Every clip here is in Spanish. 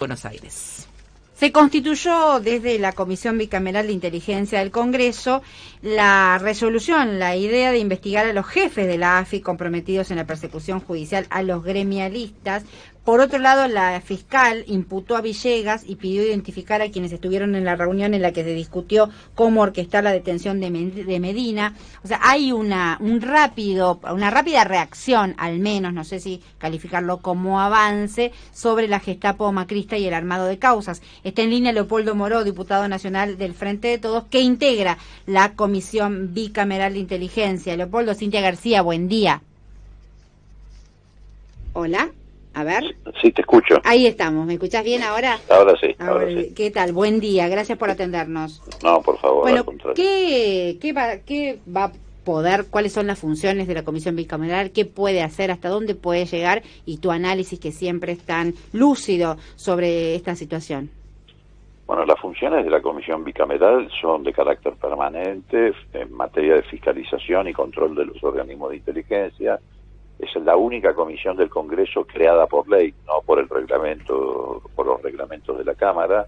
Buenos Aires. Se constituyó desde la Comisión Bicameral de Inteligencia del Congreso la resolución, la idea de investigar a los jefes de la AFI comprometidos en la persecución judicial a los gremialistas por otro lado, la fiscal imputó a Villegas y pidió identificar a quienes estuvieron en la reunión en la que se discutió cómo orquestar la detención de, Medina. O sea, hay una, un rápido, una rápida reacción, al menos, no sé si calificarlo como avance, sobre la Gestapo macrista y el armado de causas. Está en línea Leopoldo Moró, diputado nacional del Frente de Todos, que integra la Comisión Bicameral de Inteligencia. Leopoldo, Cintia García, buen día. Hola. A ver. Sí, te escucho. Ahí estamos. ¿Me escuchás bien ahora? Ahora sí. Ahora sí. ¿Qué tal? Buen día. Gracias por atendernos. No, por favor. Bueno, ¿qué, qué, va, ¿qué va a poder, cuáles son las funciones de la Comisión Bicameral, qué puede hacer, hasta dónde puede llegar y tu análisis que siempre es tan lúcido sobre esta situación? Bueno, las funciones de la Comisión Bicameral son de carácter permanente en materia de fiscalización y control de los organismos de inteligencia, es la única comisión del Congreso creada por ley, no por el reglamento, por los reglamentos de la Cámara,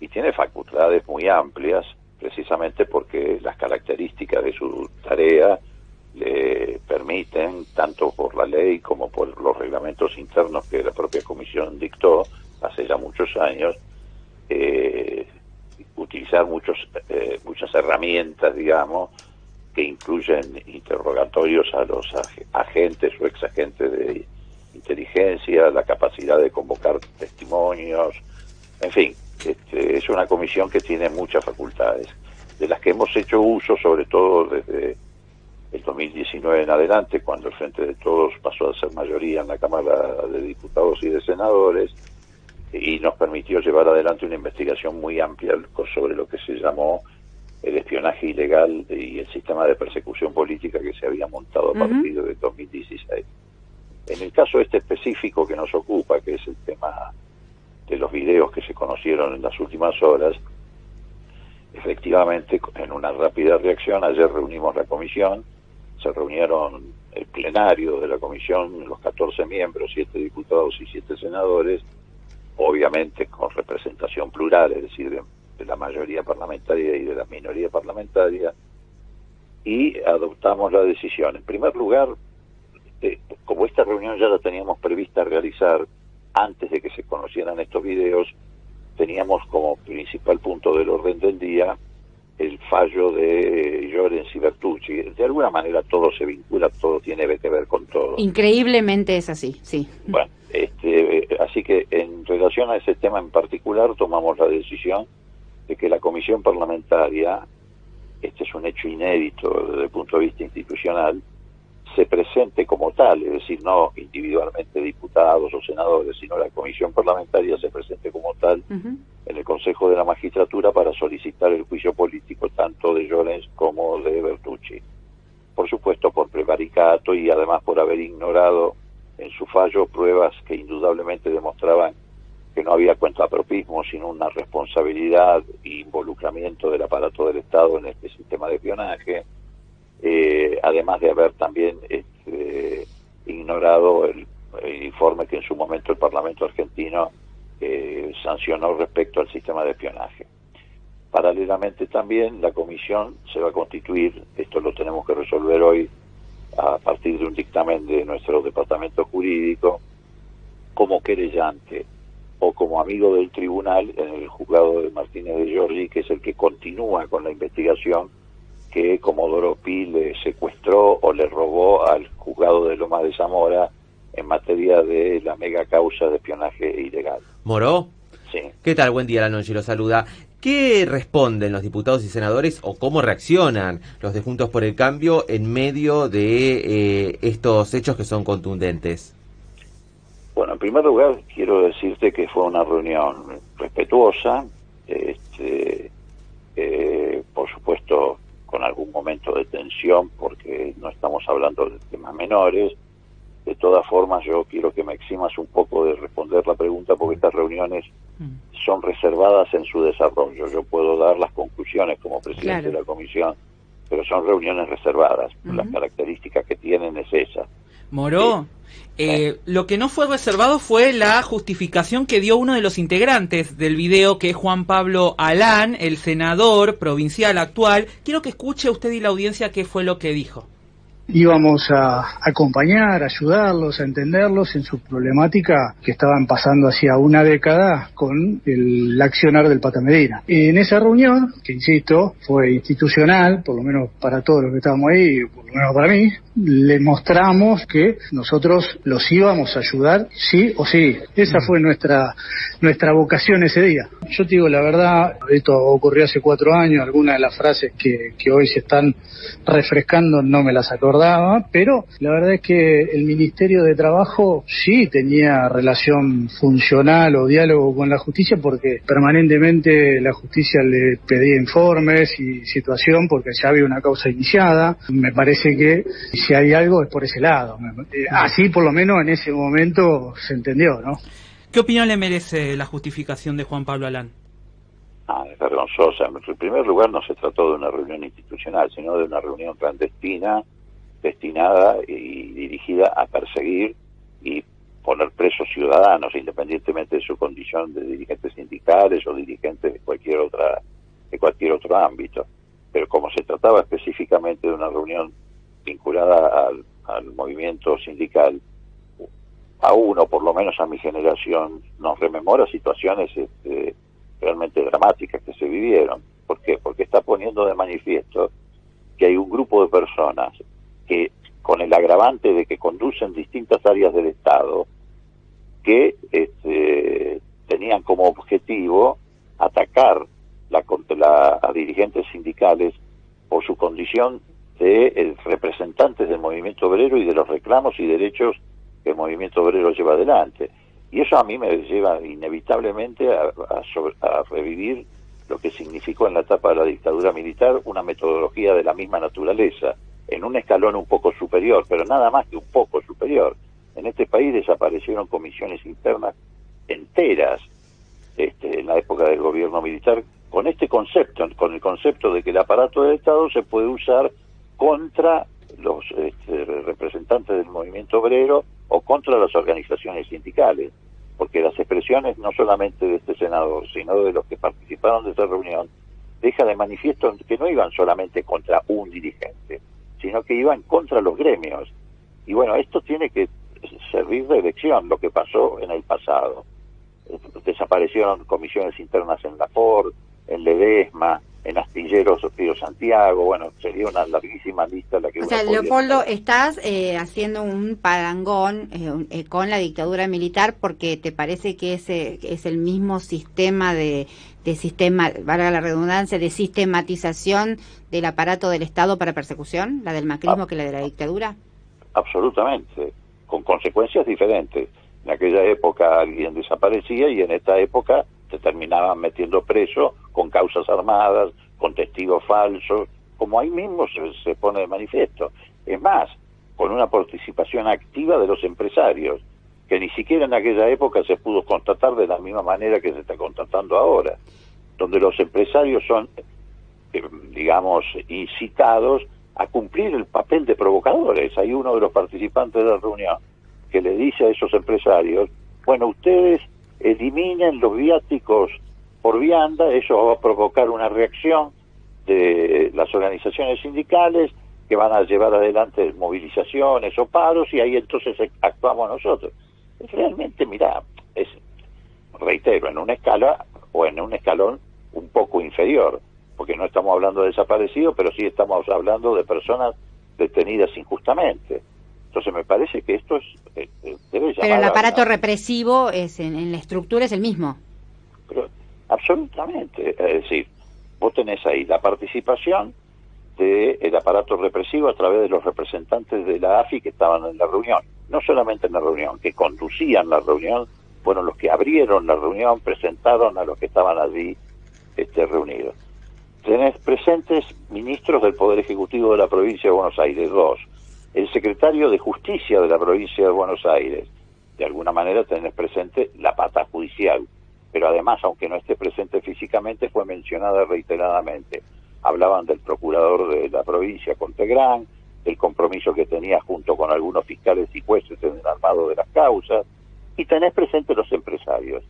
y tiene facultades muy amplias, precisamente porque las características de su tarea le permiten, tanto por la ley como por los reglamentos internos que la propia comisión dictó hace ya muchos años, eh, utilizar muchos, eh, muchas herramientas, digamos, que incluyen interrogatorios a los agentes o exagentes de inteligencia, la capacidad de convocar testimonios, en fin, este, es una comisión que tiene muchas facultades, de las que hemos hecho uso sobre todo desde el 2019 en adelante, cuando el Frente de Todos pasó a ser mayoría en la Cámara de Diputados y de Senadores, y nos permitió llevar adelante una investigación muy amplia sobre lo que se llamó el espionaje ilegal y el sistema de persecución política que se había montado a partir de 2016. En el caso este específico que nos ocupa, que es el tema de los videos que se conocieron en las últimas horas, efectivamente, en una rápida reacción, ayer reunimos la comisión, se reunieron el plenario de la comisión, los 14 miembros, 7 diputados y 7 senadores, obviamente con representación plural, es decir, de de la mayoría parlamentaria y de la minoría parlamentaria y adoptamos la decisión. En primer lugar, eh, como esta reunión ya la teníamos prevista realizar antes de que se conocieran estos videos, teníamos como principal punto del orden del día el fallo de Llorens y Bertucci. De alguna manera todo se vincula, todo tiene que ver con todo. Increíblemente es así, sí. Bueno, este, así que en relación a ese tema en particular tomamos la decisión de que la comisión parlamentaria, este es un hecho inédito desde el punto de vista institucional, se presente como tal, es decir, no individualmente diputados o senadores, sino la comisión parlamentaria se presente como tal en el Consejo de la Magistratura para solicitar el juicio político tanto de Llorens como de Bertucci. Por supuesto, por prevaricato y además por haber ignorado en su fallo pruebas que indudablemente demostraban que no había cuentapropismo, sino una responsabilidad e involucramiento del aparato del Estado en este sistema de espionaje, eh, además de haber también este, ignorado el, informe que en su momento el Parlamento argentino eh, sancionó respecto al sistema de espionaje. Paralelamente también la comisión se va a constituir, esto lo tenemos que resolver hoy a partir de un dictamen de nuestro departamento jurídico, como querellante o como amigo del tribunal en el juzgado de Martínez de Giorgi, que es el que continúa con la investigación que Comodoro Pi le secuestró o le robó al juzgado de Loma de Zamora en materia de la mega causa de espionaje ilegal. ¿Moró? Sí. ¿Qué tal? Buen día, la noche lo saluda. ¿Qué responden los diputados y senadores o cómo reaccionan los de Juntos por el Cambio en medio de eh, estos hechos que son contundentes? Bueno, en primer lugar quiero decirte que fue una reunión respetuosa, este, eh, por supuesto con algún momento de tensión porque no estamos hablando de temas menores. De todas formas, yo quiero que me eximas un poco de responder la pregunta porque estas reuniones mm. son reservadas en su desarrollo. Yo puedo dar las conclusiones como presidente de la comisión, pero son reuniones reservadas. Las características que tienen es esa. Moró. Eh, lo que no fue reservado fue la justificación que dio uno de los integrantes del video, que es Juan Pablo Alán, el senador provincial actual. Quiero que escuche usted y la audiencia qué fue lo que dijo íbamos a acompañar, ayudarlos, a entenderlos en su problemática que estaban pasando hacía una década con el accionar del Pata Medina. En esa reunión, que insisto, fue institucional, por lo menos para todos los que estábamos ahí, por lo menos para mí, le mostramos que nosotros los íbamos a ayudar sí o sí. Esa fue nuestra, nuestra vocación ese día. Yo te digo la verdad, esto ocurrió hace cuatro años, algunas de las frases que, que hoy se están refrescando no me las acordaba, pero la verdad es que el Ministerio de Trabajo sí tenía relación funcional o diálogo con la justicia porque permanentemente la justicia le pedía informes y situación porque ya había una causa iniciada. Me parece que si hay algo es por ese lado. Eh, así por lo menos en ese momento se entendió, ¿no? ¿Qué opinión le merece la justificación de Juan Pablo Alán? Ah, es vergonzosa. En primer lugar no se trató de una reunión institucional, sino de una reunión clandestina destinada y dirigida a perseguir y poner presos ciudadanos, independientemente de su condición de dirigentes sindicales o dirigentes de cualquier otra de cualquier otro ámbito. Pero como se trataba específicamente de una reunión vinculada al, movimiento sindical, a uno, por lo menos a mi generación, nos rememora situaciones este, realmente dramáticas que se vivieron. ¿Por qué? Porque está poniendo de manifiesto que hay un grupo de personas que, con el agravante de que conducen distintas áreas del Estado, que este, tenían como objetivo atacar la, la, a dirigentes sindicales por su condición de eh, representantes del movimiento obrero y de los reclamos y derechos que el movimiento obrero lleva adelante. Y eso a mí me lleva inevitablemente a, a, revivir lo que significó en la etapa de la dictadura militar una metodología de la misma naturaleza, en un escalón un poco superior, pero nada más que un poco superior. En este país desaparecieron comisiones internas enteras este, en la época del gobierno militar con este concepto, con el concepto de que el aparato del Estado se puede usar contra los este, representantes del movimiento obrero o contra las organizaciones sindicales, porque las expresiones no solamente de este senador, sino de los que participaron de esta reunión, deja de manifiesto que no iban solamente contra un dirigente, sino que iban contra los gremios. Y bueno, esto tiene que servir de lección lo que pasó en el pasado. Desaparecieron comisiones internas en la Ford, en Ledesma, en Astilleros Santiago, bueno, sería una larguísima lista la que... O sea, Leopoldo, estás eh, haciendo un parangón eh, eh, con la dictadura militar porque te parece que ese es el mismo sistema de, de sistema, valga la redundancia, de sistematización del aparato del Estado para persecución, la del macrismo que la de la dictadura. Absolutamente, con consecuencias diferentes. En aquella época alguien desaparecía y en esta época se terminaban metiendo preso con causas armadas, con testigos falsos, como ahí mismo se, pone de manifiesto. Es más, con una participación activa de los empresarios, que ni siquiera en aquella época se pudo constatar de la misma manera que se está constatando ahora, donde los empresarios son, eh, digamos, incitados a cumplir el papel de provocadores. Hay uno de los participantes de la reunión que le dice a esos empresarios, bueno, ustedes eliminen los viáticos por vianda, eso va a provocar una reacción de las organizaciones sindicales que van a llevar adelante movilizaciones o paros y ahí entonces actuamos nosotros. Realmente, mira, es, reitero, en una escala o en un escalón un poco inferior, porque no estamos hablando de desaparecidos, pero sí estamos hablando de personas detenidas injustamente. Entonces me parece que esto es, Pero el aparato represivo es en, la estructura es el mismo. Pero, absolutamente. Es decir, vos tenés ahí la participación del aparato represivo a través de los representantes de la AFI que estaban en la reunión. No solamente en la reunión, que conducían la reunión, fueron los que abrieron la reunión, presentaron a los que estaban allí este, reunidos. Tenés presentes ministros del Poder Ejecutivo de la provincia de Buenos Aires, dos el secretario de Justicia de la provincia de Buenos Aires. De alguna manera tener presente la pata judicial, pero además, aunque no esté presente físicamente, fue mencionada reiteradamente. Hablaban del procurador de la provincia, Contegrán, el compromiso que tenía junto con algunos fiscales y jueces en el armado de las causas, y tenés presente los empresarios.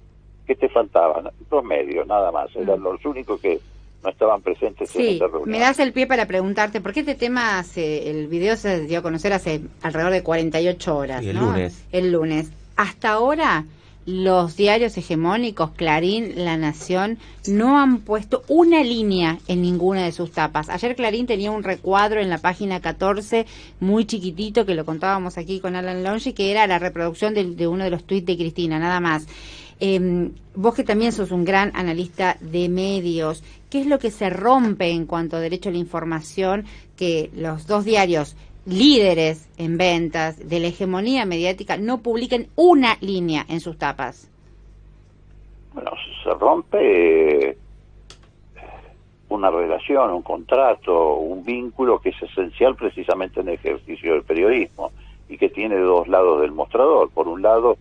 ¿Qué te faltaban? Dos medios, nada más. Eran mm. los únicos que no estaban presentes en esta reunión. Me das el pie para preguntarte, ¿por qué este tema, el video se dio a conocer hace alrededor de 48 horas? el lunes. El lunes. Hasta ahora los diarios hegemónicos, Clarín, La Nación, no han puesto una línea en ninguna de sus tapas. Ayer Clarín tenía un recuadro en la página 14, muy chiquitito, que lo contábamos aquí con Alan Longe, que era la reproducción de, uno de los tuits de Cristina, nada más. Em, vos que también sos un gran analista de medios, ¿qué es lo que se rompe en cuanto a derecho a la información que los dos diarios líderes en ventas de la hegemonía mediática no publiquen una línea en sus tapas? Bueno, se rompe eh, una relación, un contrato, un vínculo que es esencial precisamente en el ejercicio del periodismo y que tiene dos lados del mostrador. Por un lado,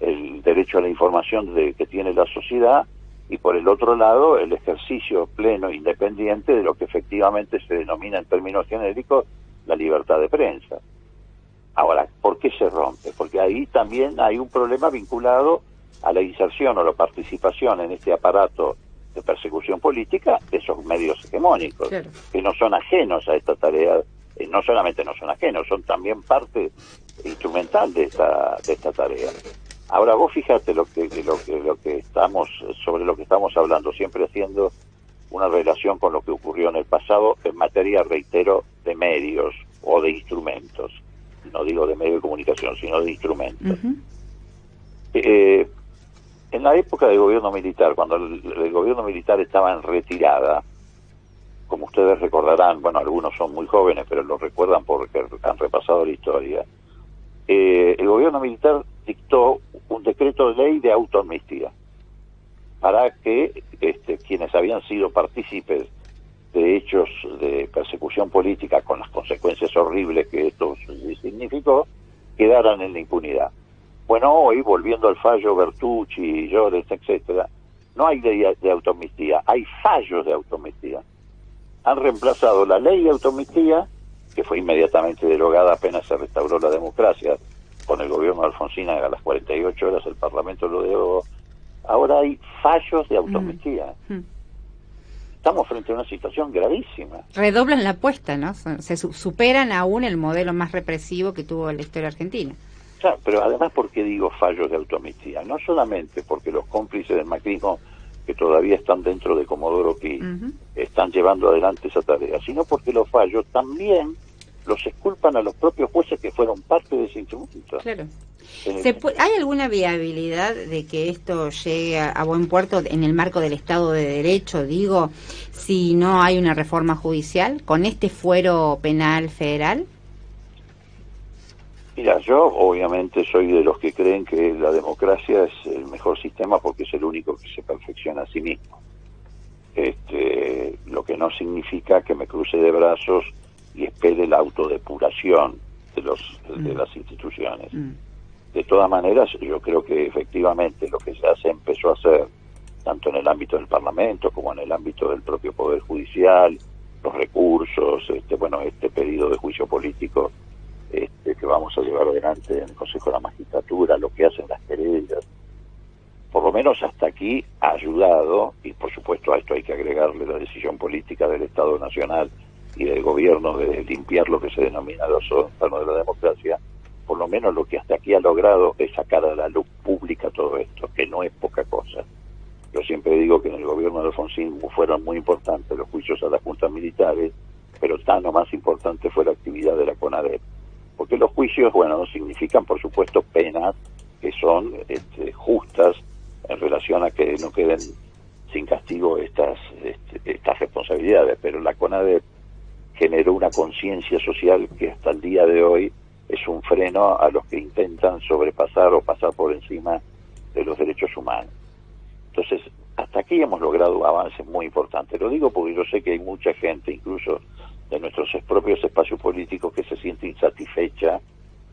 el derecho a la información de, que tiene la sociedad y por el otro lado, el ejercicio pleno e independiente de lo que efectivamente se denomina en términos genéricos la libertad de prensa. Ahora, ¿por qué se rompe? Porque ahí también hay un problema vinculado a la inserción o la participación en este aparato de persecución política de esos medios hegemónicos, que no son ajenos a esta tarea, eh, no solamente no son ajenos, son también parte instrumental de esta, de esta tarea. Ahora vos fíjate lo que, lo que lo que estamos sobre lo que estamos hablando, siempre haciendo una relación con lo que ocurrió en el pasado en materia, reitero, de medios o de instrumentos. No digo de medios de comunicación, sino de instrumentos. Eh, en la época del gobierno militar, cuando el, gobierno militar estaba en retirada, como ustedes recordarán, bueno, algunos son muy jóvenes, pero lo recuerdan porque han repasado la historia, eh, el gobierno militar dictó un decreto de ley de autoamnistía para que este, quienes habían sido partícipes de hechos de persecución política con las consecuencias horribles que esto significó, quedaran en la impunidad. Bueno, hoy, volviendo al fallo Bertucci, Llores, etcétera, no hay ley de automistía, hay fallos de automistía. Han reemplazado la ley de automistía, que fue inmediatamente derogada apenas se restauró la democracia, con el gobierno de Alfonsín a las 48 horas el Parlamento lo derogó, ahora hay fallos de autometría. Mm, mm. Estamos frente a una situación gravísima. Redoblan la apuesta, ¿no? Se superan aún el modelo más represivo que tuvo la historia argentina. Claro, pero además, ¿por qué digo fallos de autometría? No solamente porque los cómplices del macrismo que todavía están dentro de Comodoro Pi están llevando adelante esa tarea, sino porque los fallos también los exculpan a los propios jueces que fueron parte de ese instrumento. Claro. ¿Hay alguna viabilidad de que esto llegue a, buen puerto en el marco del Estado de Derecho, digo, si no hay una reforma judicial con este fuero penal federal? Mira, yo obviamente soy de los que creen que la democracia es el mejor sistema porque es el único que se perfecciona a sí mismo. Este, lo que no significa que me cruce de brazos y espere la autodepuración de los de mm. las instituciones. Mm. De todas maneras, yo creo que efectivamente lo que ya se empezó a hacer, tanto en el ámbito del Parlamento como en el ámbito del propio Poder Judicial, los recursos, este, bueno, este pedido de juicio político este, que vamos a llevar adelante en el Consejo de la Magistratura, lo que hacen las querellas, por lo menos hasta aquí ha ayudado, y por supuesto a esto hay que agregarle la decisión política del Estado Nacional y del gobierno de limpiar lo que se denomina los órganos de la democracia, por lo menos lo que hasta aquí ha logrado es sacar a la luz pública todo esto, que no es poca cosa. Yo siempre digo que en el gobierno de Alfonsín fueron muy importantes los juicios a las juntas militares, pero tan o más importante fue la actividad de la CONADEP. Porque los juicios, bueno, significan por supuesto penas que son este, justas en relación a que no queden sin castigo estas, este, estas responsabilidades, pero la CONADEP generó una conciencia social que hasta el día de hoy es un freno a los que intentan sobrepasar o pasar por encima de los derechos humanos. Entonces, hasta aquí hemos logrado avances muy importantes. Lo digo porque yo sé que hay mucha gente, incluso de nuestros propios espacios políticos, que se siente insatisfecha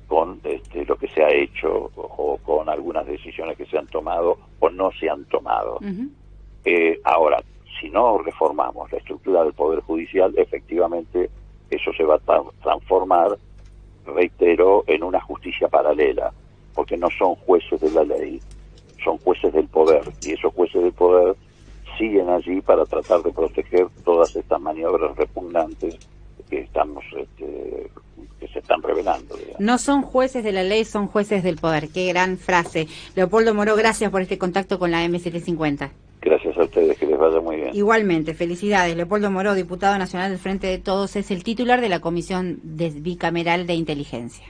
con este, lo que se ha hecho o, con algunas decisiones que se han tomado o no se han tomado. Eh, ahora, si no reformamos la estructura del Poder Judicial, efectivamente eso se va a transformar, reitero, en una justicia paralela, porque no son jueces de la ley, son jueces del poder, y esos jueces del poder siguen allí para tratar de proteger todas estas maniobras repugnantes que estamos este, que se están revelando. No son jueces de la ley, son jueces del poder. Qué gran frase. Leopoldo Moro, gracias por este contacto con la M750. A ustedes, que les vaya muy bien. Igualmente, felicidades. Leopoldo Moro, diputado nacional del Frente de Todos, es el titular de la Comisión Bicameral de Inteligencia.